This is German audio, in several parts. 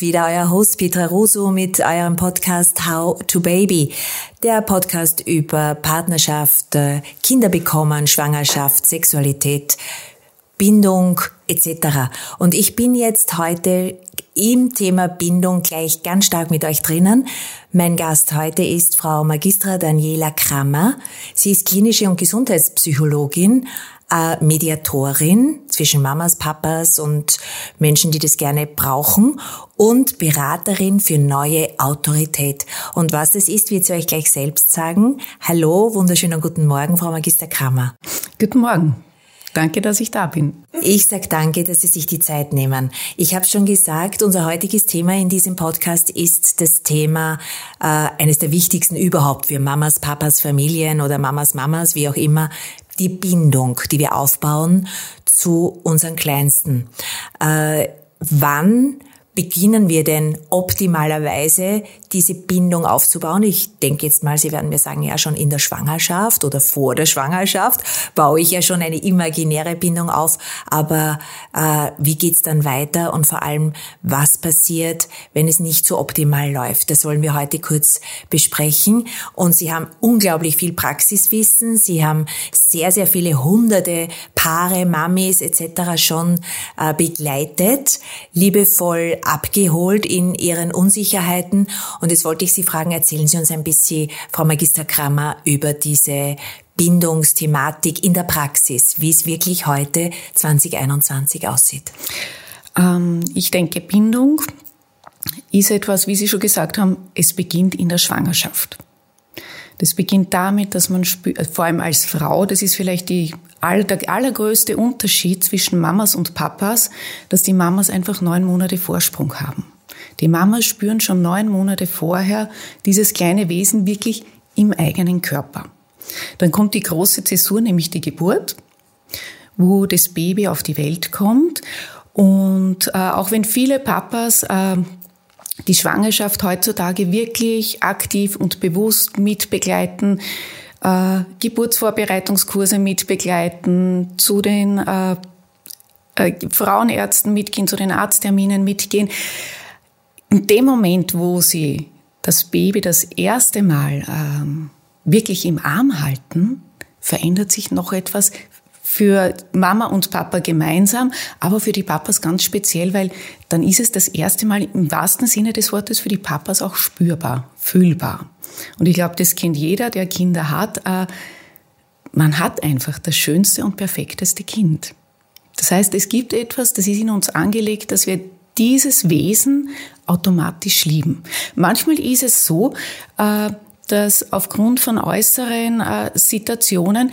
wieder euer Host Petra Russo mit eurem Podcast How to Baby. Der Podcast über Partnerschaft, äh, Kinder bekommen, Schwangerschaft, Sexualität, Bindung etc. Und ich bin jetzt heute im Thema Bindung gleich ganz stark mit euch drinnen. Mein Gast heute ist Frau Magistra Daniela Krammer. Sie ist klinische und Gesundheitspsychologin, äh, Mediatorin zwischen Mamas, Papas und Menschen, die das gerne brauchen und Beraterin für neue Autorität. Und was das ist, wird sie euch gleich selbst sagen. Hallo, wunderschönen guten Morgen, Frau Magister Krammer. Guten Morgen. Danke, dass ich da bin. Ich sag danke, dass Sie sich die Zeit nehmen. Ich habe schon gesagt, unser heutiges Thema in diesem Podcast ist das Thema äh, eines der wichtigsten überhaupt für Mamas, Papas, Familien oder Mamas, Mamas, wie auch immer, die Bindung, die wir aufbauen zu unseren Kleinsten. Äh, wann beginnen wir denn optimalerweise diese Bindung aufzubauen? Ich denke jetzt mal, Sie werden mir sagen, ja schon in der Schwangerschaft oder vor der Schwangerschaft baue ich ja schon eine imaginäre Bindung auf. Aber äh, wie geht's dann weiter und vor allem, was passiert, wenn es nicht so optimal läuft? Das wollen wir heute kurz besprechen. Und Sie haben unglaublich viel Praxiswissen. Sie haben sehr, sehr viele hunderte Paare, Mamis etc. schon äh, begleitet, liebevoll abgeholt in ihren Unsicherheiten. Und jetzt wollte ich Sie fragen, erzählen Sie uns ein bisschen, Frau Magister Krammer, über diese Bindungsthematik in der Praxis, wie es wirklich heute 2021 aussieht. Ähm, ich denke, Bindung ist etwas, wie Sie schon gesagt haben, es beginnt in der Schwangerschaft. Das beginnt damit, dass man spürt, vor allem als Frau, das ist vielleicht die der allergrößte Unterschied zwischen Mamas und Papas, dass die Mamas einfach neun Monate Vorsprung haben. Die Mamas spüren schon neun Monate vorher dieses kleine Wesen wirklich im eigenen Körper. Dann kommt die große Zäsur, nämlich die Geburt, wo das Baby auf die Welt kommt. Und äh, auch wenn viele Papas äh, die Schwangerschaft heutzutage wirklich aktiv und bewusst mitbegleiten, äh, Geburtsvorbereitungskurse mitbegleiten, zu den äh, äh, Frauenärzten mitgehen, zu den Arztterminen mitgehen. In dem Moment, wo sie das Baby das erste Mal ähm, wirklich im Arm halten, verändert sich noch etwas für Mama und Papa gemeinsam, aber für die Papas ganz speziell, weil dann ist es das erste Mal im wahrsten Sinne des Wortes für die Papas auch spürbar, fühlbar. Und ich glaube, das kennt jeder, der Kinder hat. Äh, man hat einfach das schönste und perfekteste Kind. Das heißt, es gibt etwas, das ist in uns angelegt, dass wir dieses Wesen automatisch lieben. Manchmal ist es so, äh, dass aufgrund von äußeren äh, Situationen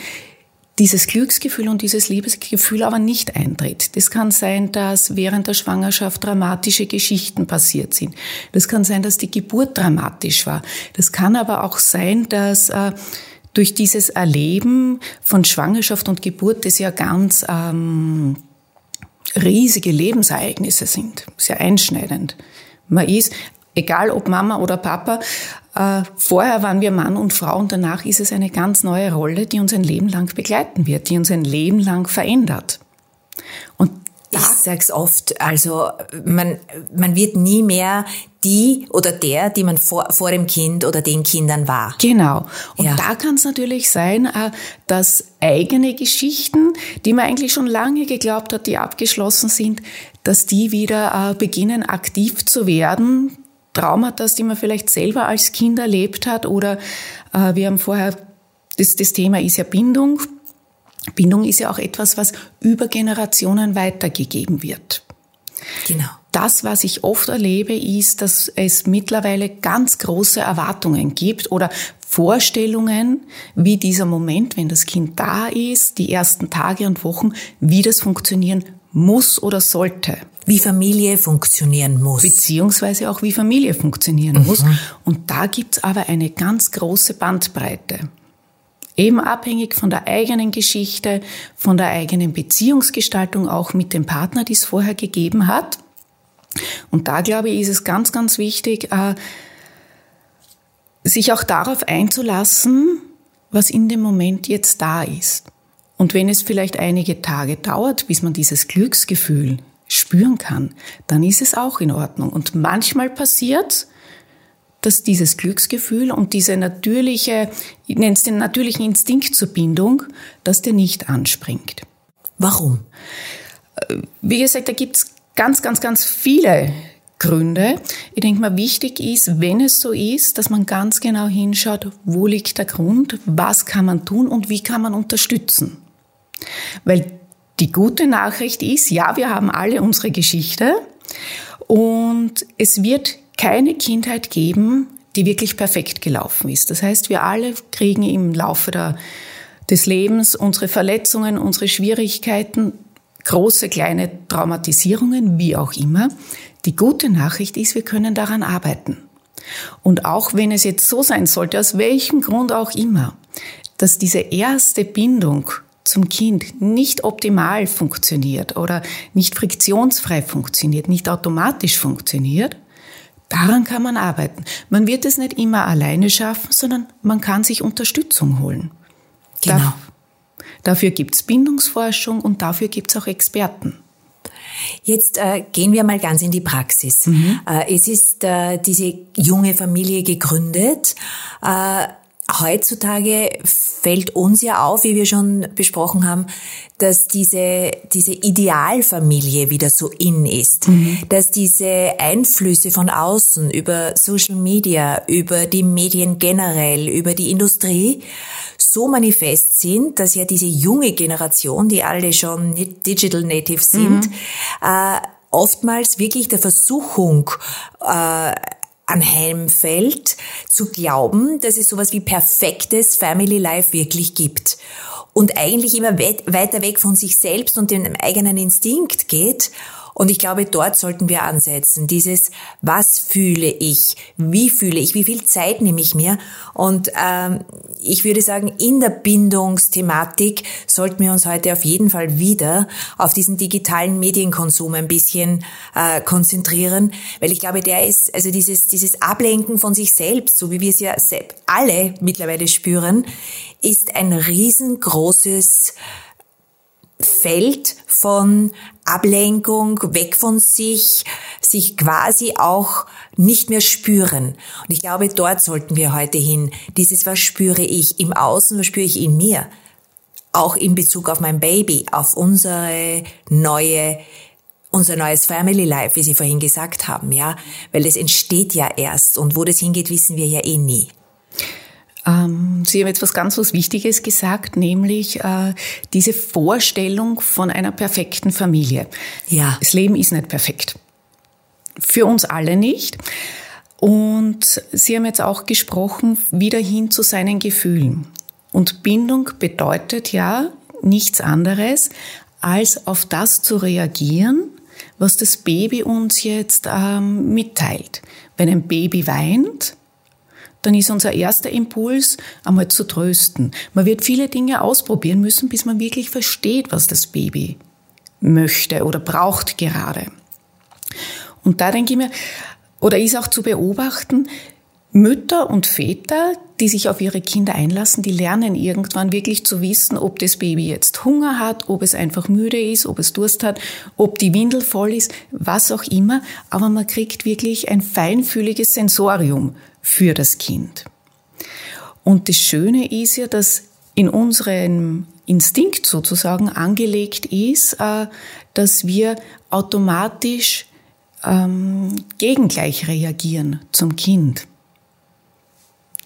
dieses Glücksgefühl und dieses Liebesgefühl aber nicht eintritt. Das kann sein, dass während der Schwangerschaft dramatische Geschichten passiert sind. Das kann sein, dass die Geburt dramatisch war. Das kann aber auch sein, dass äh, durch dieses Erleben von Schwangerschaft und Geburt, das ja ganz ähm, riesige Lebensereignisse sind, sehr einschneidend. Man ist, egal ob Mama oder Papa, äh, vorher waren wir Mann und Frau und danach ist es eine ganz neue Rolle, die uns ein Leben lang begleiten wird, die uns ein Leben lang verändert. Und ich sag's oft, also man, man wird nie mehr die oder der, die man vor, vor dem Kind oder den Kindern war. Genau. Und ja. da kann es natürlich sein, äh, dass eigene Geschichten, die man eigentlich schon lange geglaubt hat, die abgeschlossen sind, dass die wieder äh, beginnen aktiv zu werden, Traumata, die man vielleicht selber als Kind erlebt hat oder äh, wir haben vorher, das, das Thema ist ja Bindung. Bindung ist ja auch etwas, was über Generationen weitergegeben wird. Genau. Das, was ich oft erlebe, ist, dass es mittlerweile ganz große Erwartungen gibt oder Vorstellungen, wie dieser Moment, wenn das Kind da ist, die ersten Tage und Wochen, wie das funktionieren muss oder sollte wie Familie funktionieren muss. Beziehungsweise auch wie Familie funktionieren mhm. muss. Und da gibt's aber eine ganz große Bandbreite. Eben abhängig von der eigenen Geschichte, von der eigenen Beziehungsgestaltung auch mit dem Partner, die es vorher gegeben hat. Und da glaube ich, ist es ganz, ganz wichtig, äh, sich auch darauf einzulassen, was in dem Moment jetzt da ist. Und wenn es vielleicht einige Tage dauert, bis man dieses Glücksgefühl spüren kann, dann ist es auch in Ordnung. Und manchmal passiert, dass dieses Glücksgefühl und diese natürliche, ich nenne es den natürlichen Instinkt zur Bindung, dass der nicht anspringt. Warum? Wie gesagt, da gibt's ganz, ganz, ganz viele Gründe. Ich denke mal, wichtig ist, wenn es so ist, dass man ganz genau hinschaut, wo liegt der Grund, was kann man tun und wie kann man unterstützen. Weil die gute Nachricht ist, ja, wir haben alle unsere Geschichte und es wird keine Kindheit geben, die wirklich perfekt gelaufen ist. Das heißt, wir alle kriegen im Laufe der, des Lebens unsere Verletzungen, unsere Schwierigkeiten, große, kleine Traumatisierungen, wie auch immer. Die gute Nachricht ist, wir können daran arbeiten. Und auch wenn es jetzt so sein sollte, aus welchem Grund auch immer, dass diese erste Bindung zum Kind nicht optimal funktioniert oder nicht friktionsfrei funktioniert, nicht automatisch funktioniert, daran kann man arbeiten. Man wird es nicht immer alleine schaffen, sondern man kann sich Unterstützung holen. Genau. Dafür gibt's Bindungsforschung und dafür gibt's auch Experten. Jetzt äh, gehen wir mal ganz in die Praxis. Mhm. Äh, es ist äh, diese junge Familie gegründet. Heutzutage fällt uns ja auf, wie wir schon besprochen haben, dass diese, diese Idealfamilie wieder so in ist, mhm. dass diese Einflüsse von außen über Social Media, über die Medien generell, über die Industrie so manifest sind, dass ja diese junge Generation, die alle schon nicht Digital Native sind, mhm. äh, oftmals wirklich der Versuchung äh, anheimfällt, zu glauben, dass es sowas wie perfektes Family Life wirklich gibt. Und eigentlich immer weiter weg von sich selbst und dem eigenen Instinkt geht und ich glaube, dort sollten wir ansetzen. Dieses, was fühle ich? Wie fühle ich? Wie viel Zeit nehme ich mir? Und ähm, ich würde sagen, in der Bindungsthematik sollten wir uns heute auf jeden Fall wieder auf diesen digitalen Medienkonsum ein bisschen äh, konzentrieren, weil ich glaube, der ist, also dieses, dieses Ablenken von sich selbst, so wie wir es ja alle mittlerweile spüren, ist ein riesengroßes Feld von Ablenkung, weg von sich, sich quasi auch nicht mehr spüren. Und ich glaube, dort sollten wir heute hin. Dieses, was spüre ich im Außen, was spüre ich in mir? Auch in Bezug auf mein Baby, auf unsere neue unser neues Family Life, wie Sie vorhin gesagt haben, ja, weil es entsteht ja erst und wo das hingeht, wissen wir ja eh nie. Ähm, Sie haben jetzt was ganz was Wichtiges gesagt, nämlich äh, diese Vorstellung von einer perfekten Familie. Ja. Das Leben ist nicht perfekt. Für uns alle nicht. Und Sie haben jetzt auch gesprochen, wieder hin zu seinen Gefühlen. Und Bindung bedeutet ja nichts anderes, als auf das zu reagieren, was das Baby uns jetzt ähm, mitteilt. Wenn ein Baby weint, dann ist unser erster Impuls, einmal zu trösten. Man wird viele Dinge ausprobieren müssen, bis man wirklich versteht, was das Baby möchte oder braucht gerade. Und da denke ich mir, oder ist auch zu beobachten, Mütter und Väter, die sich auf ihre Kinder einlassen, die lernen irgendwann wirklich zu wissen, ob das Baby jetzt Hunger hat, ob es einfach müde ist, ob es Durst hat, ob die Windel voll ist, was auch immer. Aber man kriegt wirklich ein feinfühliges Sensorium für das Kind. Und das Schöne ist ja, dass in unserem Instinkt sozusagen angelegt ist, äh, dass wir automatisch ähm, gegengleich reagieren zum Kind.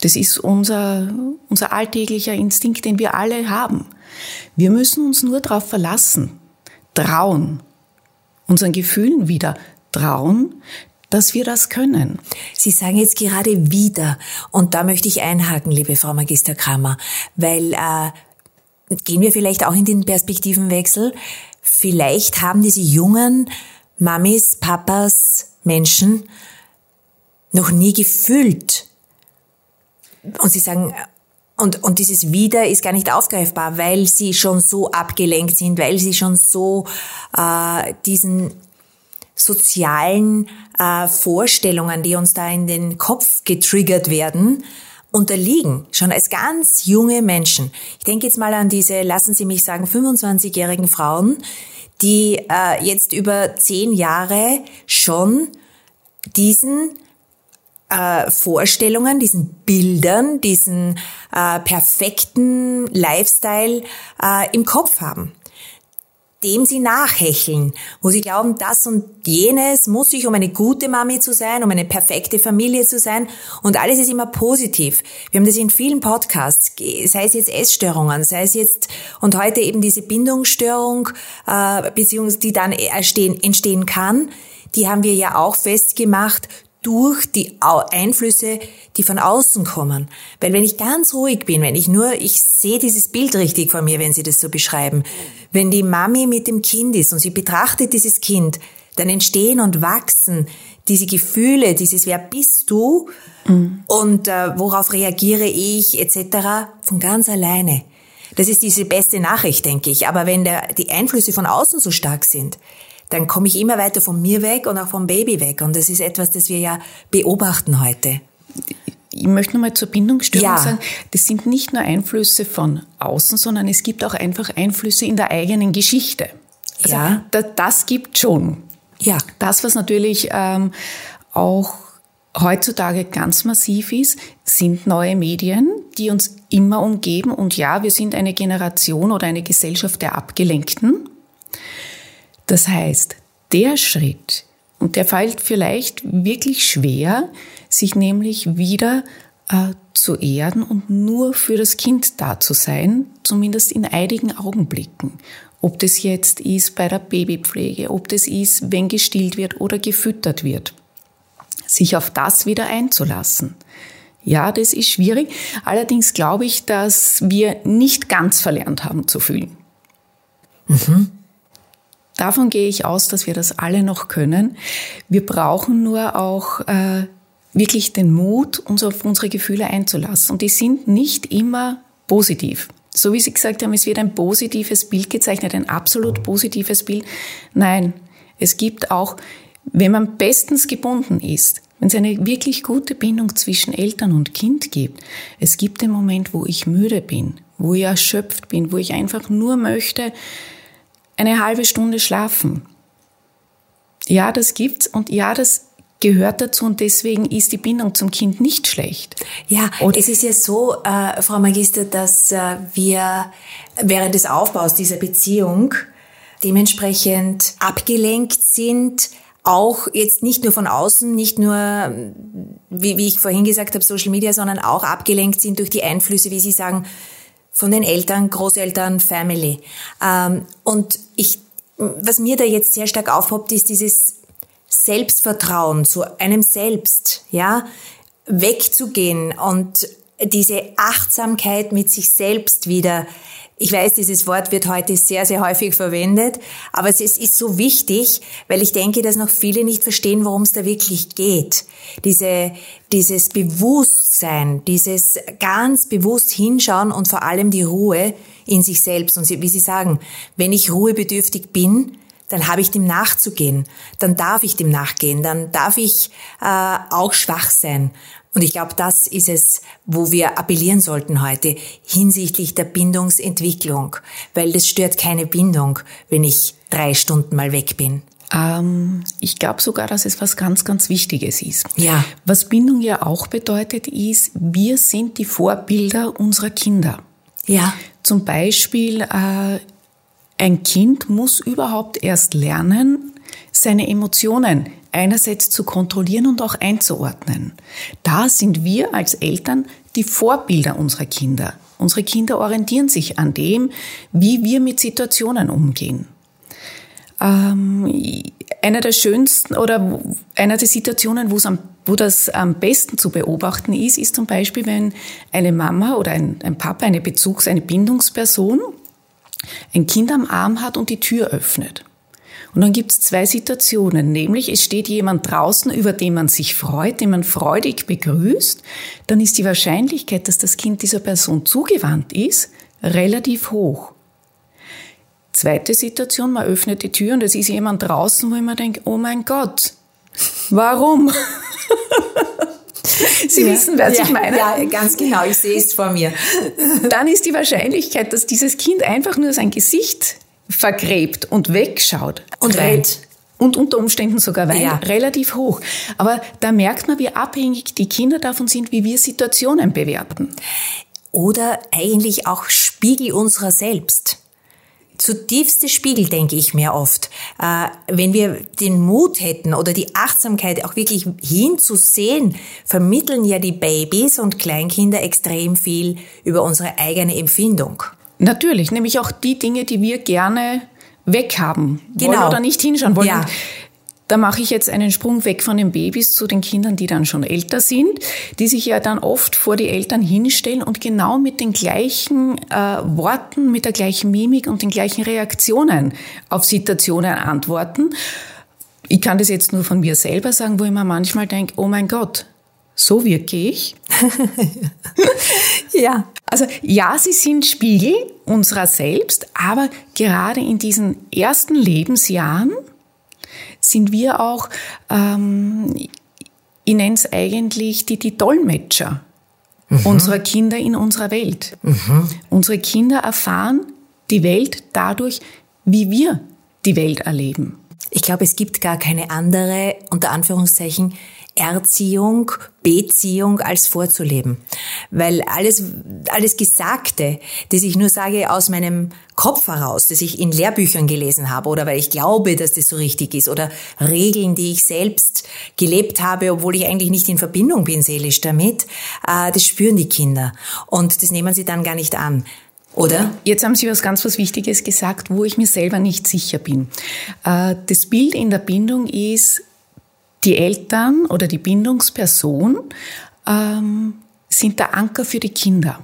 Das ist unser, unser alltäglicher Instinkt, den wir alle haben. Wir müssen uns nur darauf verlassen, trauen, unseren Gefühlen wieder trauen, dass wir das können. Sie sagen jetzt gerade wieder, und da möchte ich einhaken, liebe Frau Magister Kramer, weil äh, gehen wir vielleicht auch in den Perspektivenwechsel. Vielleicht haben diese jungen Mamis, Papas, Menschen noch nie gefühlt. Und sie sagen, und, und dieses Wieder ist gar nicht aufgreifbar, weil sie schon so abgelenkt sind, weil sie schon so äh, diesen sozialen äh, Vorstellungen, die uns da in den Kopf getriggert werden, unterliegen, schon als ganz junge Menschen. Ich denke jetzt mal an diese, lassen Sie mich sagen, 25-jährigen Frauen, die äh, jetzt über zehn Jahre schon diesen äh, Vorstellungen, diesen Bildern, diesen äh, perfekten Lifestyle äh, im Kopf haben dem sie nachhecheln, wo sie glauben, das und jenes muss ich, um eine gute Mami zu sein, um eine perfekte Familie zu sein. Und alles ist immer positiv. Wir haben das in vielen Podcasts, sei es jetzt Essstörungen, sei es jetzt und heute eben diese Bindungsstörung, äh, beziehungsweise die dann entstehen, entstehen kann, die haben wir ja auch festgemacht durch die Einflüsse, die von außen kommen. Weil wenn ich ganz ruhig bin, wenn ich nur, ich sehe dieses Bild richtig vor mir, wenn Sie das so beschreiben, wenn die Mami mit dem Kind ist und sie betrachtet dieses Kind, dann entstehen und wachsen diese Gefühle, dieses Wer bist du mhm. und äh, worauf reagiere ich etc. von ganz alleine. Das ist diese beste Nachricht, denke ich. Aber wenn der, die Einflüsse von außen so stark sind, dann komme ich immer weiter von mir weg und auch vom Baby weg. Und das ist etwas, das wir ja beobachten heute. Ich möchte nochmal zur Bindungsstörung ja. sagen, das sind nicht nur Einflüsse von außen, sondern es gibt auch einfach Einflüsse in der eigenen Geschichte. Also ja. Das, das gibt schon. Ja. Das, was natürlich ähm, auch heutzutage ganz massiv ist, sind neue Medien, die uns immer umgeben. Und ja, wir sind eine Generation oder eine Gesellschaft der Abgelenkten. Das heißt, der Schritt, und der fällt vielleicht wirklich schwer, sich nämlich wieder äh, zu erden und nur für das Kind da zu sein, zumindest in einigen Augenblicken. Ob das jetzt ist bei der Babypflege, ob das ist, wenn gestillt wird oder gefüttert wird. Sich auf das wieder einzulassen. Ja, das ist schwierig. Allerdings glaube ich, dass wir nicht ganz verlernt haben zu fühlen. Mhm. Davon gehe ich aus, dass wir das alle noch können. Wir brauchen nur auch äh, wirklich den Mut, uns auf unsere Gefühle einzulassen. Und die sind nicht immer positiv. So wie Sie gesagt haben, es wird ein positives Bild gezeichnet, ein absolut positives Bild. Nein, es gibt auch, wenn man bestens gebunden ist, wenn es eine wirklich gute Bindung zwischen Eltern und Kind gibt, es gibt den Moment, wo ich müde bin, wo ich erschöpft bin, wo ich einfach nur möchte, eine halbe Stunde schlafen. Ja, das gibt's und ja, das gehört dazu und deswegen ist die Bindung zum Kind nicht schlecht. Ja, und es ist ja so, äh, Frau Magister, dass äh, wir während des Aufbaus dieser Beziehung dementsprechend abgelenkt sind, auch jetzt nicht nur von außen, nicht nur, wie, wie ich vorhin gesagt habe, Social Media, sondern auch abgelenkt sind durch die Einflüsse, wie Sie sagen, von den Eltern, Großeltern, Family. Ähm, und ich, was mir da jetzt sehr stark aufhoppt, ist dieses Selbstvertrauen zu einem selbst, ja, wegzugehen und diese Achtsamkeit mit sich selbst wieder ich weiß, dieses Wort wird heute sehr, sehr häufig verwendet, aber es ist so wichtig, weil ich denke, dass noch viele nicht verstehen, worum es da wirklich geht. Diese, dieses Bewusstsein, dieses ganz bewusst hinschauen und vor allem die Ruhe in sich selbst. Und wie Sie sagen, wenn ich ruhebedürftig bin, dann habe ich dem nachzugehen, dann darf ich dem nachgehen, dann darf ich äh, auch schwach sein. Und ich glaube, das ist es, wo wir appellieren sollten heute hinsichtlich der Bindungsentwicklung, weil das stört keine Bindung, wenn ich drei Stunden mal weg bin. Ähm, ich glaube sogar, dass es was ganz, ganz Wichtiges ist. Ja. Was Bindung ja auch bedeutet, ist, wir sind die Vorbilder unserer Kinder. Ja. Zum Beispiel, äh, ein Kind muss überhaupt erst lernen, seine Emotionen einerseits zu kontrollieren und auch einzuordnen. Da sind wir als Eltern die Vorbilder unserer Kinder. Unsere Kinder orientieren sich an dem, wie wir mit Situationen umgehen. Ähm, einer der schönsten oder einer der Situationen, wo, am, wo das am besten zu beobachten ist, ist zum Beispiel, wenn eine Mama oder ein, ein Papa eine Bezugs-, eine Bindungsperson ein Kind am Arm hat und die Tür öffnet. Und dann gibt es zwei Situationen, nämlich es steht jemand draußen, über den man sich freut, den man freudig begrüßt, dann ist die Wahrscheinlichkeit, dass das Kind dieser Person zugewandt ist, relativ hoch. Zweite Situation, man öffnet die Tür und es ist jemand draußen, wo man denkt, oh mein Gott, warum? Sie ja. wissen, was ja, ich meine. Ja, ganz genau, ich sehe es vor mir. Dann ist die Wahrscheinlichkeit, dass dieses Kind einfach nur sein Gesicht vergräbt und wegschaut. Und weint. Und unter Umständen sogar weint, Ja. relativ hoch. Aber da merkt man, wie abhängig die Kinder davon sind, wie wir Situationen bewerten. Oder eigentlich auch Spiegel unserer selbst. Zutiefste Spiegel, denke ich mir oft. Äh, wenn wir den Mut hätten oder die Achtsamkeit auch wirklich hinzusehen, vermitteln ja die Babys und Kleinkinder extrem viel über unsere eigene Empfindung. Natürlich, nämlich auch die Dinge, die wir gerne weghaben wollen Genau. oder nicht hinschauen wollen. Ja. Da mache ich jetzt einen Sprung weg von den Babys zu den Kindern, die dann schon älter sind, die sich ja dann oft vor die Eltern hinstellen und genau mit den gleichen äh, Worten, mit der gleichen Mimik und den gleichen Reaktionen auf Situationen antworten. Ich kann das jetzt nur von mir selber sagen, wo ich mir manchmal denke, oh mein Gott, so wirke ich. Ja. Also ja, sie sind Spiegel unserer selbst, aber gerade in diesen ersten Lebensjahren sind wir auch, ähm, ich nenne es eigentlich die, die Dolmetscher unserer Kinder in unserer Welt. Unsere Kinder erfahren die Welt dadurch, wie wir die Welt erleben. Ich glaube, es gibt gar keine andere, unter Anführungszeichen, Erziehung, Beziehung als vorzuleben. Weil alles, alles Gesagte, das ich nur sage aus meinem Kopf heraus, das ich in Lehrbüchern gelesen habe oder weil ich glaube, dass das so richtig ist oder Regeln, die ich selbst gelebt habe, obwohl ich eigentlich nicht in Verbindung bin seelisch damit, äh, das spüren die Kinder und das nehmen sie dann gar nicht an. Oder? Jetzt haben Sie was ganz was Wichtiges gesagt, wo ich mir selber nicht sicher bin. Äh, Das Bild in der Bindung ist, die Eltern oder die Bindungsperson ähm, sind der Anker für die Kinder.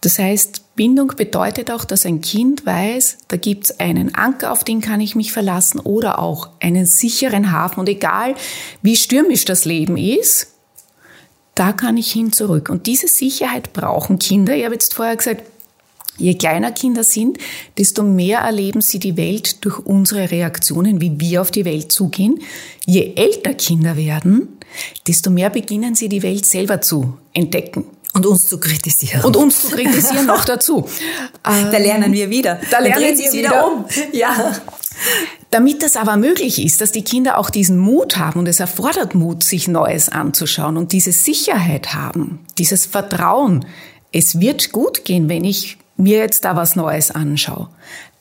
Das heißt, Bindung bedeutet auch, dass ein Kind weiß, da gibt's einen Anker, auf den kann ich mich verlassen oder auch einen sicheren Hafen. Und egal, wie stürmisch das Leben ist, da kann ich hin zurück. Und diese Sicherheit brauchen Kinder. Ich habe jetzt vorher gesagt, je kleiner Kinder sind, desto mehr erleben sie die Welt durch unsere Reaktionen, wie wir auf die Welt zugehen. Je älter Kinder werden, desto mehr beginnen sie die Welt selber zu entdecken. Und uns zu kritisieren. Und uns zu kritisieren noch dazu. da lernen wir wieder. Da lernen wir sich's wieder. um. Ja. Damit das aber möglich ist, dass die Kinder auch diesen Mut haben und es erfordert Mut, sich Neues anzuschauen und diese Sicherheit haben, dieses Vertrauen, es wird gut gehen, wenn ich mir jetzt da was Neues anschaue.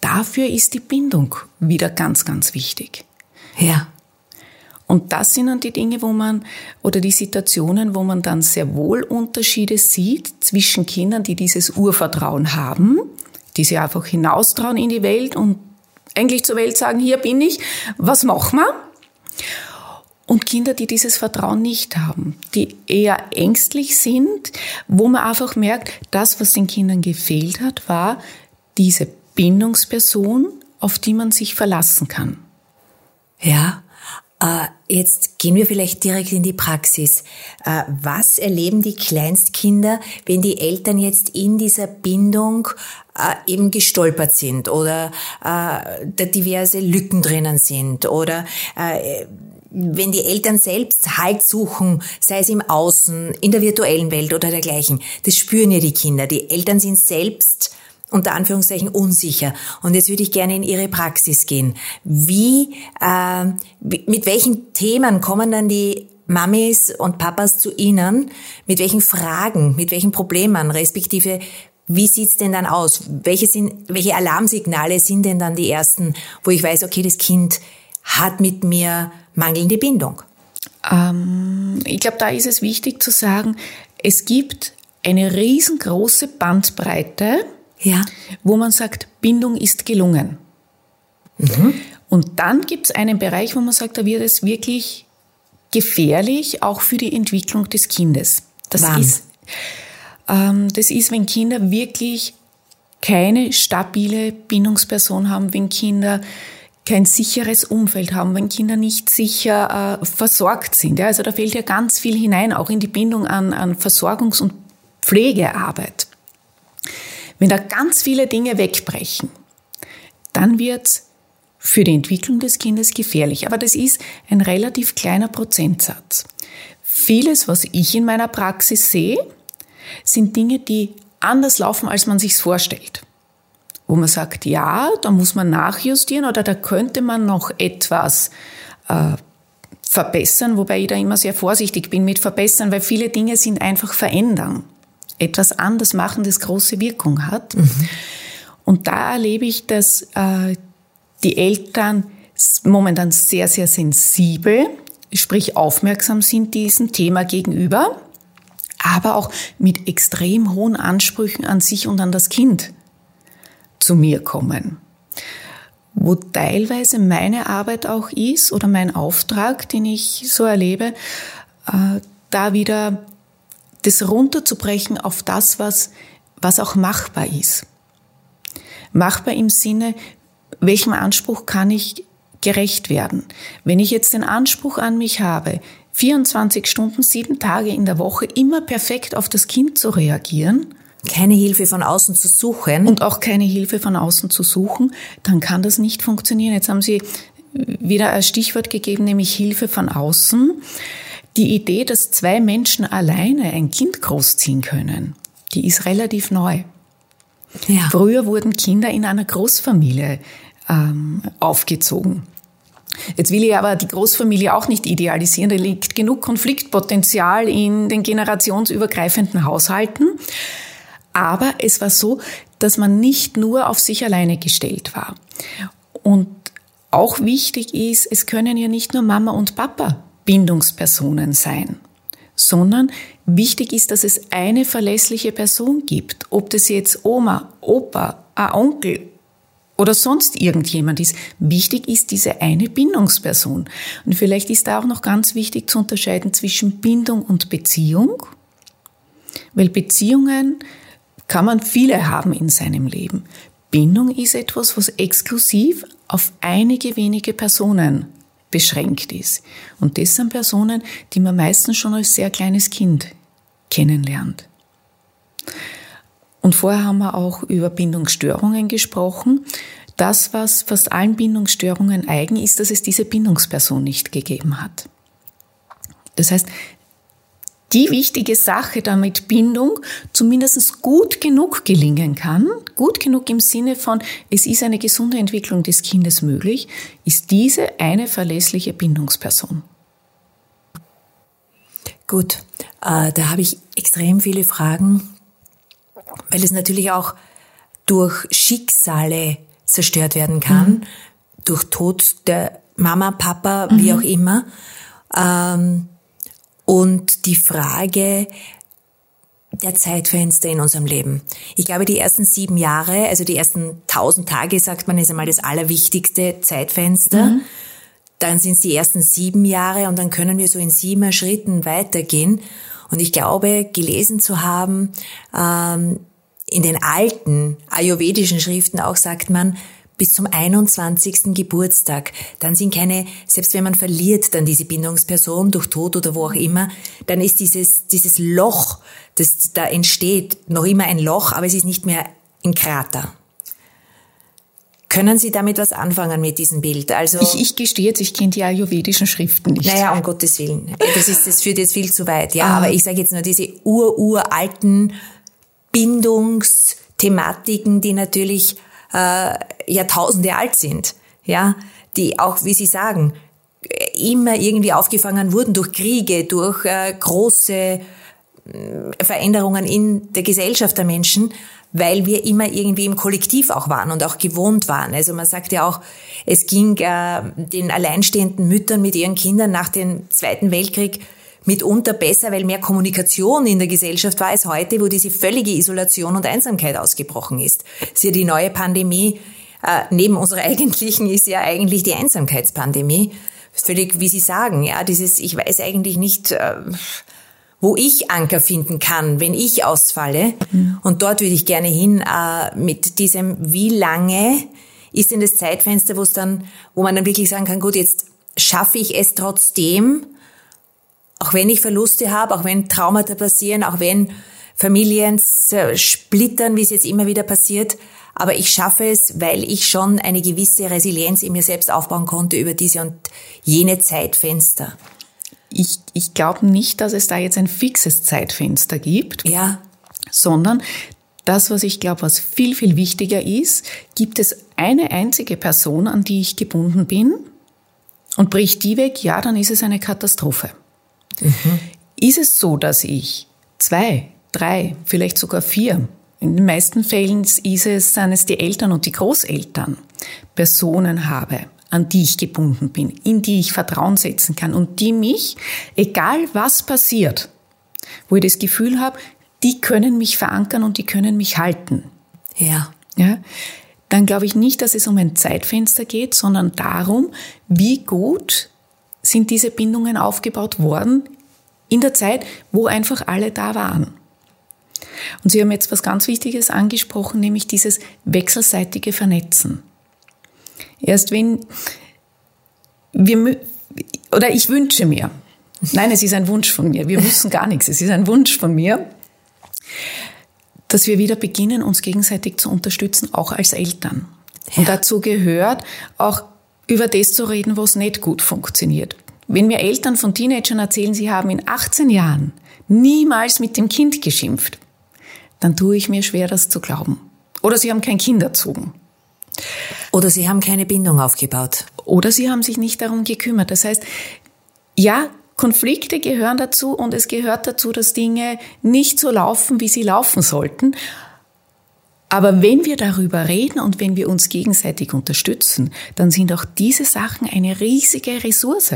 Dafür ist die Bindung wieder ganz, ganz wichtig. Ja. Und das sind dann die Dinge, wo man, oder die Situationen, wo man dann sehr wohl Unterschiede sieht zwischen Kindern, die dieses Urvertrauen haben, die sich einfach hinaustrauen in die Welt und eigentlich zur Welt sagen, hier bin ich, was machen wir? Und Kinder, die dieses Vertrauen nicht haben, die eher ängstlich sind, wo man einfach merkt, das, was den Kindern gefehlt hat, war diese Bindungsperson, auf die man sich verlassen kann. Ja. Äh, Jetzt gehen wir vielleicht direkt in die Praxis. Äh, Was erleben die Kleinstkinder, wenn die Eltern jetzt in dieser Bindung äh, eben gestolpert sind oder da diverse Lücken drinnen sind oder wenn die Eltern selbst Halt suchen, sei es im Außen, in der virtuellen Welt oder dergleichen, das spüren ja die Kinder. Die Eltern sind selbst unter Anführungszeichen unsicher. Und jetzt würde ich gerne in Ihre Praxis gehen. Wie, äh, mit welchen Themen kommen dann die Mamis und Papas zu Ihnen? Mit welchen Fragen, mit welchen Problemen, respektive wie sieht's denn dann aus? Welche, sind, welche Alarmsignale sind denn dann die ersten, wo ich weiß, okay, das Kind hat mit mir mangelnde Bindung? Ähm, ich glaube, da ist es wichtig zu sagen, es gibt eine riesengroße Bandbreite, Ja. wo man sagt, Bindung ist gelungen. Und dann gibt es einen Bereich, wo man sagt, da wird es wirklich gefährlich, auch für die Entwicklung des Kindes. Das Wann? ist, ähm, das ist, wenn Kinder wirklich keine stabile Bindungsperson haben, wenn Kinder kein sicheres Umfeld haben, wenn Kinder nicht sicher äh, versorgt sind. Ja, also da fällt ja ganz viel hinein, auch in die Bindung an, an Versorgungs- und Pflegearbeit. Wenn da ganz viele Dinge wegbrechen, dann wird's für die Entwicklung des Kindes gefährlich. Aber das ist ein relativ kleiner Prozentsatz. Vieles, was ich in meiner Praxis sehe, sind Dinge, die anders laufen, als man sich's vorstellt. Wo man sagt, ja, da muss man nachjustieren oder da könnte man noch etwas äh, verbessern, wobei ich da immer sehr vorsichtig bin mit verbessern, weil viele Dinge sind einfach verändern. Etwas anders machen, das große Wirkung hat. Mhm. Und da erlebe ich, dass äh, die Eltern momentan sehr, sehr sensibel, sprich aufmerksam sind diesem Thema gegenüber, aber auch mit extrem hohen Ansprüchen an sich und an das Kind zu mir kommen. Wo teilweise meine Arbeit auch ist oder mein Auftrag, den ich so erlebe, äh, da wieder das runterzubrechen auf das, was, was auch machbar ist. Machbar im Sinne, welchem Anspruch kann ich gerecht werden? Wenn ich jetzt den Anspruch an mich habe, 24 Stunden, sieben Tage in der Woche immer perfekt auf das Kind zu reagieren, keine Hilfe von außen zu suchen. Und auch keine Hilfe von außen zu suchen, dann kann das nicht funktionieren. Jetzt haben Sie wieder ein Stichwort gegeben, nämlich Hilfe von außen. Die Idee, dass zwei Menschen alleine ein Kind großziehen können, die ist relativ neu. Ja. Früher wurden Kinder in einer Großfamilie ähm, aufgezogen. Jetzt will ich aber die Großfamilie auch nicht idealisieren. Da liegt genug Konfliktpotenzial in den generationsübergreifenden Haushalten. Aber es war so, dass man nicht nur auf sich alleine gestellt war. Und auch wichtig ist, es können ja nicht nur Mama und Papa Bindungspersonen sein, sondern wichtig ist, dass es eine verlässliche Person gibt. Ob das jetzt Oma, Opa, ein Onkel oder sonst irgendjemand ist. Wichtig ist diese eine Bindungsperson. Und vielleicht ist da auch noch ganz wichtig zu unterscheiden zwischen Bindung und Beziehung, weil Beziehungen kann man viele haben in seinem Leben. Bindung ist etwas, was exklusiv auf einige wenige Personen beschränkt ist. Und das sind Personen, die man meistens schon als sehr kleines Kind kennenlernt. Und vorher haben wir auch über Bindungsstörungen gesprochen. Das, was fast allen Bindungsstörungen eigen ist, dass es diese Bindungsperson nicht gegeben hat. Das heißt, die wichtige Sache, damit Bindung zumindest gut genug gelingen kann, gut genug im Sinne von, es ist eine gesunde Entwicklung des Kindes möglich, ist diese eine verlässliche Bindungsperson. Gut, äh, da habe ich extrem viele Fragen, weil es natürlich auch durch Schicksale zerstört werden kann, mhm. durch Tod der Mama, Papa, mhm. wie auch immer. Ähm, und die Frage der Zeitfenster in unserem Leben. Ich glaube, die ersten sieben Jahre, also die ersten tausend Tage, sagt man, ist einmal das allerwichtigste Zeitfenster. Mhm. Dann sind es die ersten sieben Jahre und dann können wir so in siebener Schritten weitergehen. Und ich glaube, gelesen zu haben, ähm, in den alten ayurvedischen Schriften auch sagt man, bis zum 21. Geburtstag. Dann sind keine, selbst wenn man verliert dann diese Bindungsperson durch Tod oder wo auch immer, dann ist dieses, dieses Loch, das da entsteht, noch immer ein Loch, aber es ist nicht mehr ein Krater. Können Sie damit was anfangen mit diesem Bild? Also ich, ich gestehe jetzt, ich kenne die ayurvedischen Schriften nicht. Naja, um Gottes Willen. Das, ist, das führt jetzt viel zu weit. Ja, ah. aber ich sage jetzt nur diese ururalten Bindungsthematiken, die natürlich äh, Jahrtausende alt sind, ja, die auch, wie Sie sagen, immer irgendwie aufgefangen wurden durch Kriege, durch äh, große äh, Veränderungen in der Gesellschaft der Menschen, weil wir immer irgendwie im Kollektiv auch waren und auch gewohnt waren. Also man sagt ja auch, es ging äh, den alleinstehenden Müttern mit ihren Kindern nach dem Zweiten Weltkrieg mitunter besser, weil mehr Kommunikation in der Gesellschaft war als heute, wo diese völlige Isolation und Einsamkeit ausgebrochen ist. Ist ja die neue Pandemie. Äh, neben unserer eigentlichen ist ja eigentlich die Einsamkeitspandemie. Völlig, wie Sie sagen, ja, dieses, ich weiß eigentlich nicht, äh, wo ich Anker finden kann, wenn ich ausfalle. Mhm. Und dort würde ich gerne hin äh, mit diesem, wie lange ist denn das Zeitfenster, wo es dann, wo man dann wirklich sagen kann, gut, jetzt schaffe ich es trotzdem, auch wenn ich Verluste habe, auch wenn Traumata passieren, auch wenn Familien splittern, wie es jetzt immer wieder passiert, aber ich schaffe es, weil ich schon eine gewisse Resilienz in mir selbst aufbauen konnte über diese und jene Zeitfenster. Ich, ich glaube nicht, dass es da jetzt ein fixes Zeitfenster gibt. Ja. Sondern das, was ich glaube, was viel, viel wichtiger ist, gibt es eine einzige Person, an die ich gebunden bin und bricht die weg, ja, dann ist es eine Katastrophe. Mhm. Ist es so, dass ich zwei, drei, vielleicht sogar vier, in den meisten Fällen ist es, sind es die Eltern und die Großeltern, Personen habe, an die ich gebunden bin, in die ich Vertrauen setzen kann und die mich, egal was passiert, wo ich das Gefühl habe, die können mich verankern und die können mich halten. Ja. Ja. Dann glaube ich nicht, dass es um ein Zeitfenster geht, sondern darum, wie gut sind diese Bindungen aufgebaut worden in der Zeit, wo einfach alle da waren. Und Sie haben jetzt was ganz Wichtiges angesprochen, nämlich dieses wechselseitige Vernetzen. Erst wenn wir, oder ich wünsche mir, nein, es ist ein Wunsch von mir, wir müssen gar nichts, es ist ein Wunsch von mir, dass wir wieder beginnen, uns gegenseitig zu unterstützen, auch als Eltern. Ja. Und dazu gehört auch über das zu reden, was nicht gut funktioniert. Wenn mir Eltern von Teenagern erzählen, sie haben in 18 Jahren niemals mit dem Kind geschimpft, dann tue ich mir schwer, das zu glauben. Oder sie haben kein Kind erzogen. Oder sie haben keine Bindung aufgebaut. Oder sie haben sich nicht darum gekümmert. Das heißt, ja, Konflikte gehören dazu und es gehört dazu, dass Dinge nicht so laufen, wie sie laufen sollten. Aber wenn wir darüber reden und wenn wir uns gegenseitig unterstützen, dann sind auch diese Sachen eine riesige Ressource.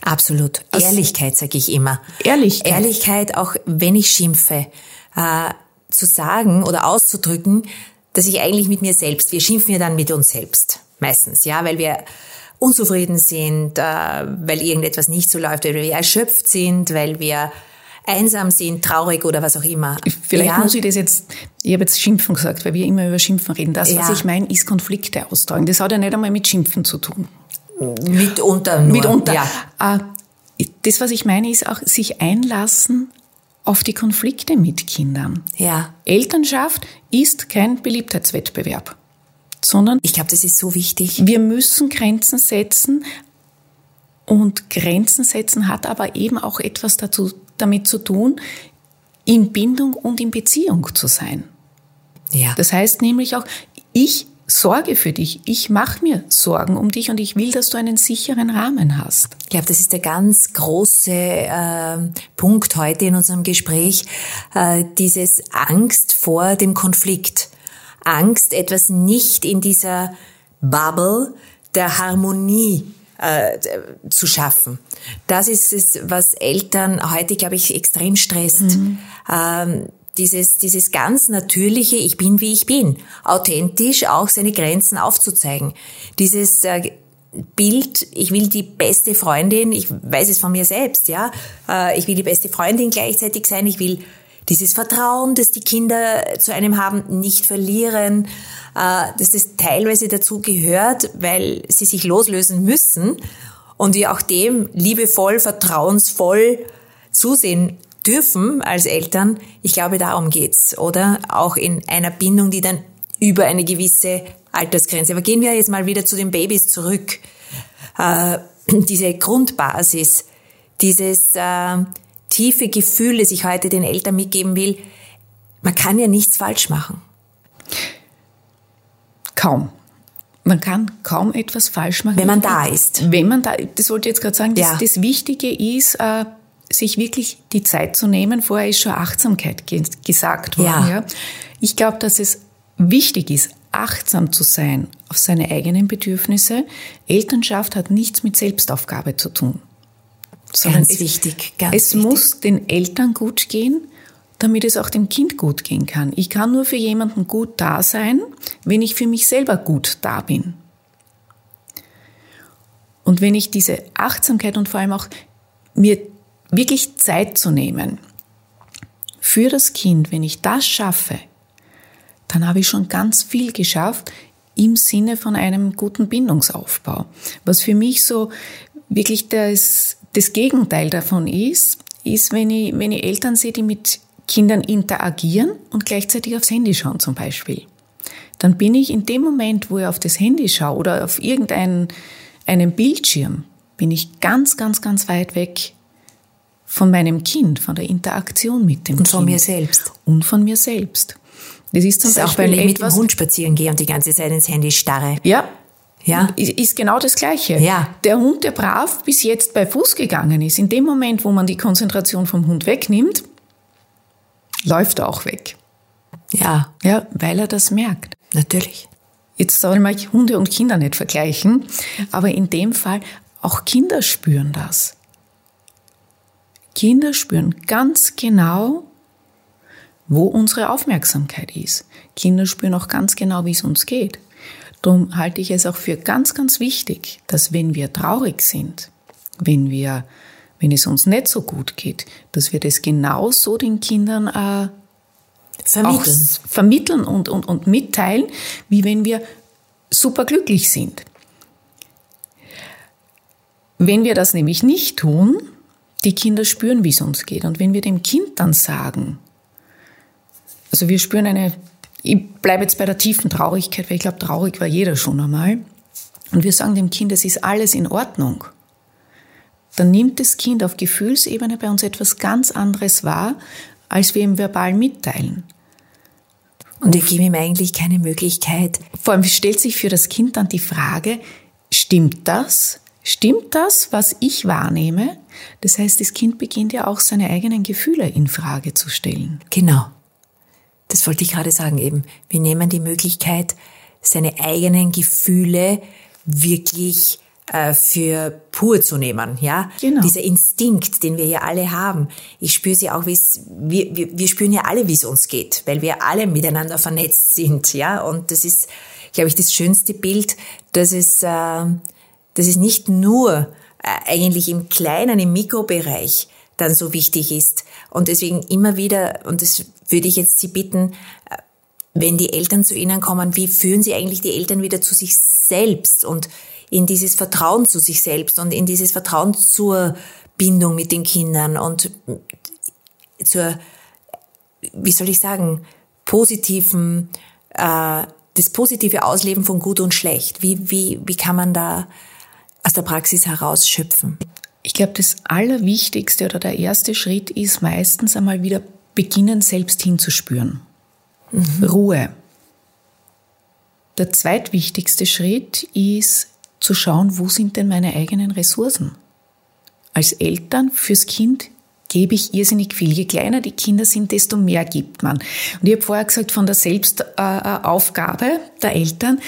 Absolut. Also, Ehrlichkeit, sage ich immer. Ehrlichkeit. Ehrlichkeit, auch wenn ich schimpfe, äh, zu sagen oder auszudrücken, dass ich eigentlich mit mir selbst, wir schimpfen ja dann mit uns selbst. Meistens, ja, weil wir unzufrieden sind, äh, weil irgendetwas nicht so läuft, weil wir erschöpft sind, weil wir einsam sind, traurig oder was auch immer. Vielleicht ja. muss ich das jetzt, ich habe jetzt Schimpfen gesagt, weil wir immer über Schimpfen reden. Das, ja. was ich meine, ist Konflikte austragen. Das hat ja nicht einmal mit Schimpfen zu tun. Mitunter nur. Mitunter. Ja. Äh, das, was ich meine, ist auch sich einlassen auf die Konflikte mit Kindern. Ja. Elternschaft ist kein Beliebtheitswettbewerb sondern ich glaube, das ist so wichtig. Wir müssen Grenzen setzen und Grenzen setzen hat aber eben auch etwas dazu, damit zu tun, in Bindung und in Beziehung zu sein. Ja. Das heißt nämlich auch, ich sorge für dich, ich mache mir Sorgen um dich und ich will, dass du einen sicheren Rahmen hast. Ich glaube, das ist der ganz große äh, Punkt heute in unserem Gespräch, äh, dieses Angst vor dem Konflikt. Angst, etwas nicht in dieser Bubble der Harmonie äh, zu schaffen. Das ist es, was Eltern heute, glaube ich, extrem stresst. Mhm. Ähm, dieses, dieses ganz natürliche, ich bin wie ich bin, authentisch auch seine Grenzen aufzuzeigen. Dieses äh, Bild, ich will die beste Freundin, ich weiß es von mir selbst, ja, äh, ich will die beste Freundin gleichzeitig sein, ich will dieses Vertrauen, das die Kinder zu einem haben, nicht verlieren, äh, dass das teilweise dazu gehört, weil sie sich loslösen müssen und wir auch dem liebevoll, vertrauensvoll zusehen dürfen als Eltern. Ich glaube, darum geht's, oder? Auch in einer Bindung, die dann über eine gewisse Altersgrenze. Aber gehen wir jetzt mal wieder zu den Babys zurück. Äh, diese Grundbasis, dieses äh, tiefe Gefühl, das ich heute den Eltern mitgeben will, man kann ja nichts falsch machen. Kaum. Man kann kaum etwas falsch machen. Wenn man da ist. Wenn man da, das wollte ich jetzt gerade sagen, das, ja. das Wichtige ist, äh, sich wirklich die Zeit zu nehmen. Vorher ist schon Achtsamkeit gesagt worden. Ja. ja. Ich glaube, dass es wichtig ist, achtsam zu sein auf seine eigenen Bedürfnisse. Elternschaft hat nichts mit Selbstaufgabe zu tun sondern ganz wichtig. Ganz es wichtig. muss den Eltern gut gehen, damit es auch dem Kind gut gehen kann. Ich kann nur für jemanden gut da sein, wenn ich für mich selber gut da bin. Und wenn ich diese Achtsamkeit und vor allem auch mir wirklich Zeit zu nehmen für das Kind, wenn ich das schaffe, dann habe ich schon ganz viel geschafft im Sinne von einem guten Bindungsaufbau. Was für mich so wirklich das, das Gegenteil davon ist, ist, wenn ich, wenn ich Eltern sehe, die mit Kindern interagieren und gleichzeitig aufs Handy schauen zum Beispiel. Dann bin ich in dem Moment, wo ich auf das Handy schaue oder auf irgendeinen einen Bildschirm, bin ich ganz, ganz, ganz weit weg von meinem Kind, von der Interaktion mit dem und Kind. Und von mir selbst. Und von mir selbst. Das ist zum das ist Beispiel auch, wenn ich mit dem Hund spazieren gehe und die ganze Zeit ins Handy starre. ja, Ja. ist genau das Gleiche. Ja. Der Hund, der brav bis jetzt bei Fuß gegangen ist, in dem Moment, wo man die Konzentration vom Hund wegnimmt, läuft er auch weg. Ja, Ja, weil er das merkt. natürlich. Jetzt soll man Hunde und Kinder nicht vergleichen, aber in dem Fall auch Kinder spüren das. Kinder spüren ganz genau, wo unsere Aufmerksamkeit ist. Kinder spüren auch ganz genau, wie es uns geht. Darum halte ich es auch für ganz, ganz wichtig, dass wenn wir traurig sind, wenn wir, wenn es uns nicht so gut geht, dass wir das genauso den Kindern äh, auch Vermitteln. vermitteln und, und, und mitteilen, wie wenn wir super glücklich sind. Wenn wir das nämlich nicht tun, die Kinder spüren, wie es uns geht. Und wenn wir dem Kind dann sagen, also wir spüren eine, ich bleibe jetzt bei der tiefen Traurigkeit, weil ich glaube, traurig war jeder schon einmal. Und wir sagen dem Kind, es ist alles in Ordnung. Dann nimmt das Kind auf Gefühlsebene bei uns etwas ganz anderes wahr, als wir ihm verbal mitteilen. Und wir geben ihm eigentlich keine Möglichkeit. Vor allem stellt sich für das Kind dann die Frage, stimmt das? Stimmt das, was ich wahrnehme? Das heißt, das Kind beginnt ja auch seine eigenen Gefühle in Frage zu stellen. Genau. Das wollte ich gerade sagen eben. Wir nehmen die Möglichkeit, seine eigenen Gefühle wirklich äh, für pur zu nehmen, ja? Genau. Dieser Instinkt, den wir ja alle haben. Ich spüre sie auch, wie es, wir, wir, wir spüren ja alle, wie es uns geht, weil wir alle miteinander vernetzt sind, ja? Und das ist, glaube ich, das schönste Bild, dass es, äh, dass es nicht nur äh, eigentlich im kleinen, im Mikrobereich dann so wichtig ist. Und deswegen immer wieder, und das würde ich jetzt Sie bitten, äh, wenn die Eltern zu Ihnen kommen, wie führen Sie eigentlich die Eltern wieder zu sich selbst und in dieses Vertrauen zu sich selbst und in dieses Vertrauen zur Bindung mit den Kindern und zur, wie soll ich sagen, positiven, äh, das positive Ausleben von Gut und Schlecht. Wie, wie, wie kann man da aus der Praxis herausschöpfen? Ich glaube, das Allerwichtigste oder der erste Schritt ist meistens einmal wieder beginnen, selbst hinzuspüren. Ruhe. Der zweitwichtigste Schritt ist zu schauen, wo sind denn meine eigenen Ressourcen? Als Eltern fürs Kind gebe ich irrsinnig viel. Je kleiner die Kinder sind, desto mehr gibt man. Und ich habe vorher gesagt, von der Selbstaufgabe der Eltern,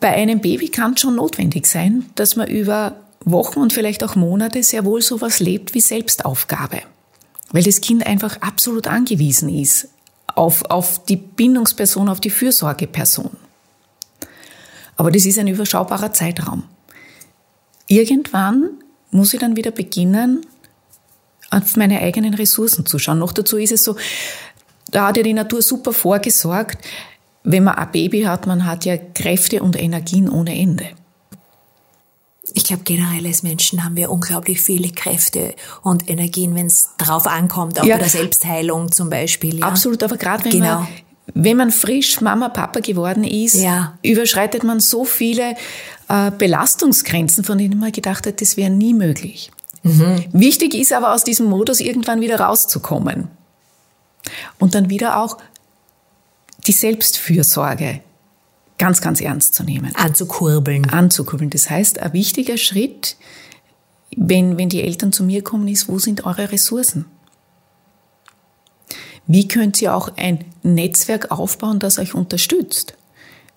bei einem Baby kann es schon notwendig sein, dass man über Wochen und vielleicht auch Monate sehr wohl sowas lebt wie Selbstaufgabe. Weil das Kind einfach absolut angewiesen ist auf, auf die Bindungsperson, auf die Fürsorgeperson. Aber das ist ein überschaubarer Zeitraum. Irgendwann muss ich dann wieder beginnen, auf meine eigenen Ressourcen zu schauen. Noch dazu ist es so, da hat ja die Natur super vorgesorgt. Wenn man ein Baby hat, man hat ja Kräfte und Energien ohne Ende. Ich glaube, generell als Menschen haben wir unglaublich viele Kräfte und Energien, wenn es darauf ankommt, auch Ja. bei der Selbstheilung zum Beispiel. Ja. Absolut, aber gerade wenn, Genau. man, wenn man frisch Mama, Papa geworden ist, Ja. überschreitet man so viele äh, Belastungsgrenzen, von denen man gedacht hat, das wäre nie möglich. Mhm. Wichtig ist aber aus diesem Modus irgendwann wieder rauszukommen. Und dann wieder auch die Selbstfürsorge ganz, ganz ernst zu nehmen Anzukurbeln. anzukurbeln. Das heißt, ein wichtiger Schritt, wenn, wenn die Eltern zu mir kommen, ist, wo sind eure Ressourcen? Wie könnt ihr auch ein Netzwerk aufbauen, das euch unterstützt?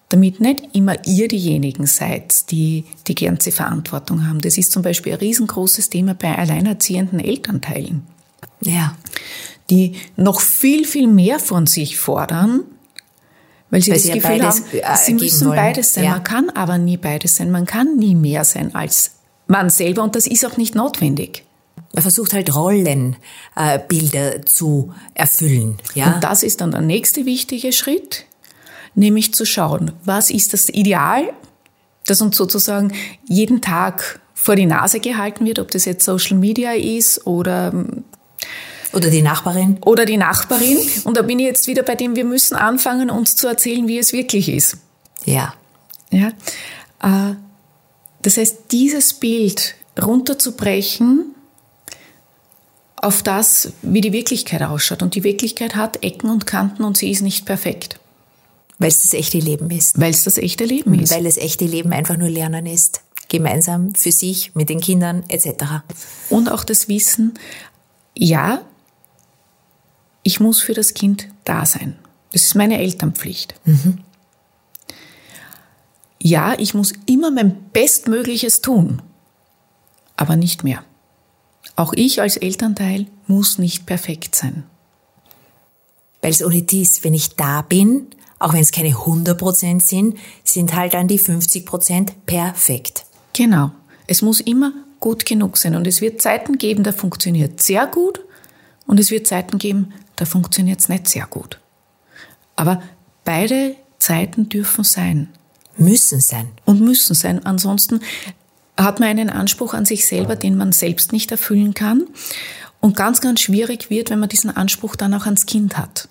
Damit nicht immer ihr diejenigen seid, die die ganze Verantwortung haben. Das ist zum Beispiel ein riesengroßes Thema bei alleinerziehenden Elternteilen, Ja. die noch viel, viel mehr von sich fordern, weil sie Weil das sie ja Gefühl beides, haben, äh, sie müssen wollen. beides sein. Ja. Man kann aber nie beides sein. Man kann nie mehr sein als man selber und das ist auch nicht notwendig. Man versucht halt Rollenbilder äh, zu erfüllen. Ja. Und das ist dann der nächste wichtige Schritt, nämlich zu schauen, was ist das Ideal, das uns sozusagen jeden Tag vor die Nase gehalten wird, ob das jetzt Social Media ist oder Oder die Nachbarin. oder die Nachbarin. Und da bin ich jetzt wieder bei dem, wir müssen anfangen, uns zu erzählen, wie es wirklich ist. Ja. Ja? Äh, Das heißt, dieses Bild runterzubrechen auf das, wie die Wirklichkeit ausschaut. Und die Wirklichkeit hat Ecken und Kanten und sie ist nicht perfekt. Weil es das echte Leben ist. Weil es das echte Leben ist. Weil das echte Leben einfach nur Lernen ist. Gemeinsam für sich, mit den Kindern etc. Und auch das Wissen, ja, ich muss für das Kind da sein. Das ist meine Elternpflicht. Mhm. Ja, ich muss immer mein Bestmögliches tun, aber nicht mehr. Auch ich als Elternteil muss nicht perfekt sein. Weil es ohne dies, wenn ich da bin, auch wenn es keine 100% sind, sind halt dann die 50% perfekt. Genau. Es muss immer gut genug sein. Und es wird Zeiten geben, da funktioniert sehr gut. Und es wird Zeiten geben, da funktioniert es nicht sehr gut. Aber beide Zeiten dürfen sein. Müssen sein. Und müssen sein. Ansonsten hat man einen Anspruch an sich selber, den man selbst nicht erfüllen kann. Und ganz, ganz schwierig wird, wenn man diesen Anspruch dann auch ans Kind hat.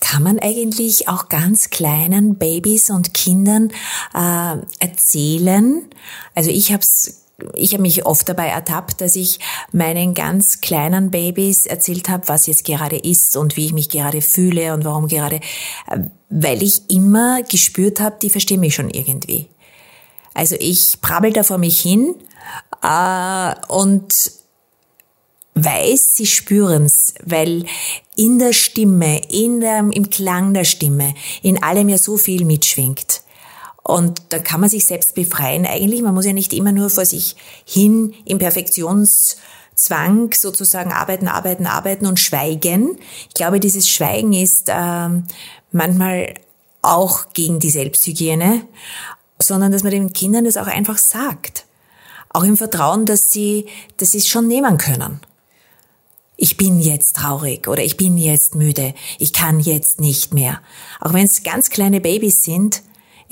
Kann man eigentlich auch ganz kleinen Babys und Kindern äh, erzählen? Also ich habe ich habe mich oft dabei ertappt, dass ich meinen ganz kleinen Babys erzählt habe, was jetzt gerade ist und wie ich mich gerade fühle und warum gerade, äh, weil ich immer gespürt habe, die verstehen mich schon irgendwie. Also ich brabbel da vor mich hin äh, und weiß, sie spüren's, weil in der Stimme, in der, im Klang der Stimme, in allem ja so viel mitschwingt. Und da kann man sich selbst befreien eigentlich. Man muss ja nicht immer nur vor sich hin im Perfektionszwang sozusagen arbeiten, arbeiten, arbeiten und schweigen. Ich glaube, dieses Schweigen ist äh, manchmal auch gegen die Selbsthygiene, sondern dass man den Kindern das auch einfach sagt. Auch im Vertrauen, dass sie, dass sie es schon nehmen können ich bin jetzt traurig oder ich bin jetzt müde, ich kann jetzt nicht mehr. Auch wenn es ganz kleine Babys sind,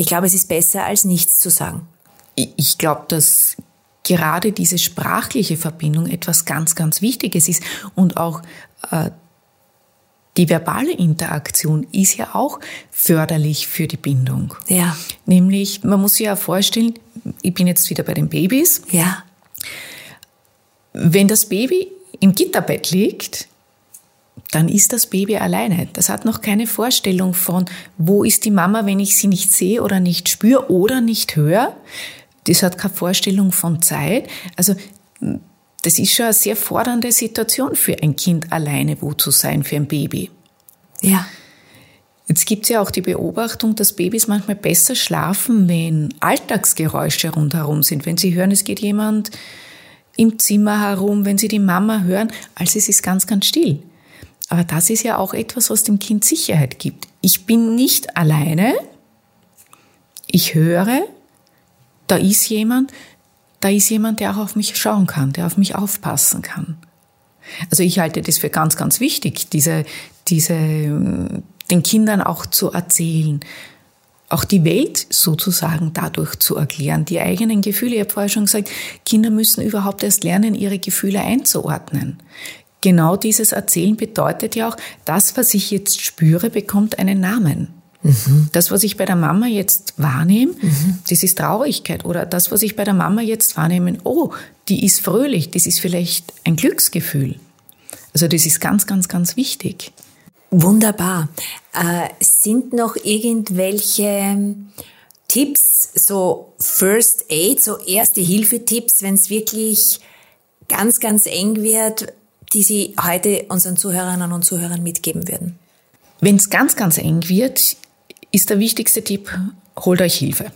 ich glaube, es ist besser, als nichts zu sagen. Ich glaube, dass gerade diese sprachliche Verbindung etwas ganz, ganz Wichtiges ist und auch äh, die verbale Interaktion ist ja auch förderlich für die Bindung. Ja. Nämlich, man muss sich ja vorstellen, ich bin jetzt wieder bei den Babys. Ja. Wenn das Baby im Gitterbett liegt, dann ist das Baby alleine. Das hat noch keine Vorstellung von, wo ist die Mama, wenn ich sie nicht sehe oder nicht spüre oder nicht höre. Das hat keine Vorstellung von Zeit. Also das ist schon eine sehr fordernde Situation für ein Kind alleine, wo zu sein, für ein Baby. Ja. Jetzt gibt es ja auch die Beobachtung, dass Babys manchmal besser schlafen, wenn Alltagsgeräusche rundherum sind. Wenn sie hören, es geht jemand im Zimmer herum, wenn sie die Mama hören, als es ist ganz, ganz still. Aber das ist ja auch etwas, was dem Kind Sicherheit gibt. Ich bin nicht alleine. Ich höre, da ist jemand, da ist jemand, der auch auf mich schauen kann, der auf mich aufpassen kann. Also ich halte das für ganz, ganz wichtig, diese, diese, den Kindern auch zu erzählen, auch die Welt sozusagen dadurch zu erklären, die eigenen Gefühle. Ich habe vorher schon gesagt, Kinder müssen überhaupt erst lernen, ihre Gefühle einzuordnen. Genau dieses Erzählen bedeutet ja auch, das, was ich jetzt spüre, bekommt einen Namen. Mhm. Das, was ich bei der Mama jetzt wahrnehme, mhm. das ist Traurigkeit. Oder das, was ich bei der Mama jetzt wahrnehme, oh, die ist fröhlich, das ist vielleicht ein Glücksgefühl. Also das ist ganz, ganz, ganz wichtig. Wunderbar. Äh, sind noch irgendwelche Tipps, so First Aid, so erste Hilfetipps, wenn es wirklich ganz, ganz eng wird, die Sie heute unseren Zuhörerinnen und Zuhörern mitgeben würden? Wenn es ganz, ganz eng wird, ist der wichtigste Tipp, holt euch Hilfe.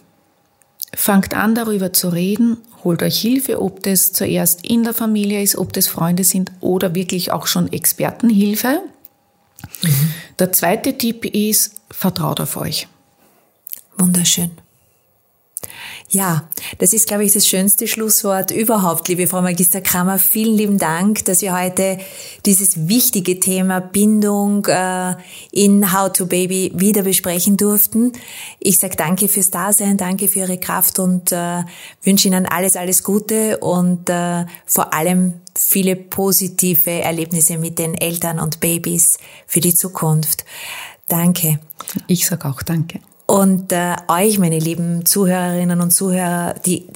Fangt an, darüber zu reden, holt euch Hilfe, ob das zuerst in der Familie ist, ob das Freunde sind oder wirklich auch schon Expertenhilfe. Mhm. Der zweite Tipp ist, vertraut auf euch. Wunderschön. Ja, das ist, glaube ich, das schönste Schlusswort überhaupt, liebe Frau Magister Kramer. Vielen lieben Dank, dass wir heute dieses wichtige Thema Bindung äh, in How to Baby wieder besprechen durften. Ich sage danke fürs Dasein, danke für Ihre Kraft und äh, wünsche Ihnen alles, alles Gute und äh, vor allem viele positive Erlebnisse mit den Eltern und Babys für die Zukunft. Danke. Ich sage auch danke. Und äh, euch, meine lieben Zuhörerinnen und Zuhörer, die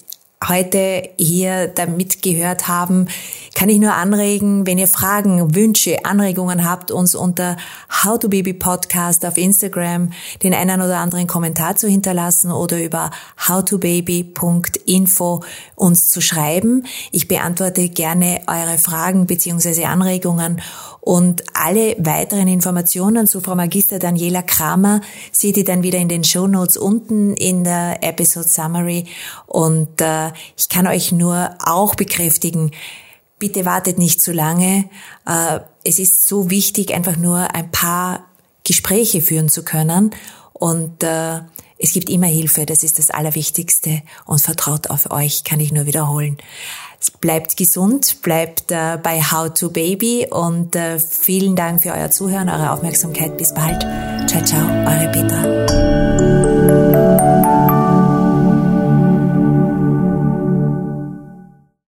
heute hier da mitgehört haben, kann ich nur anregen, wenn ihr Fragen, Wünsche, Anregungen habt, uns unter How to Baby Podcast auf Instagram den einen oder anderen Kommentar zu hinterlassen oder über howtobaby.info uns zu schreiben. Ich beantworte gerne eure Fragen beziehungsweise Anregungen und alle weiteren Informationen zu Frau Magister Daniela Kramer seht ihr dann wieder in den Show Notes unten in der Episode Summary. Und äh, ich kann euch nur auch bekräftigen, bitte wartet nicht zu lange. Äh, es ist so wichtig, einfach nur ein paar Gespräche führen zu können. Und äh, es gibt immer Hilfe, das ist das Allerwichtigste. Und vertraut auf euch, kann ich nur wiederholen. Bleibt gesund, bleibt äh, bei How to Baby und äh, vielen Dank für euer Zuhören, eure Aufmerksamkeit. Bis bald. Ciao, ciao, eure Petra.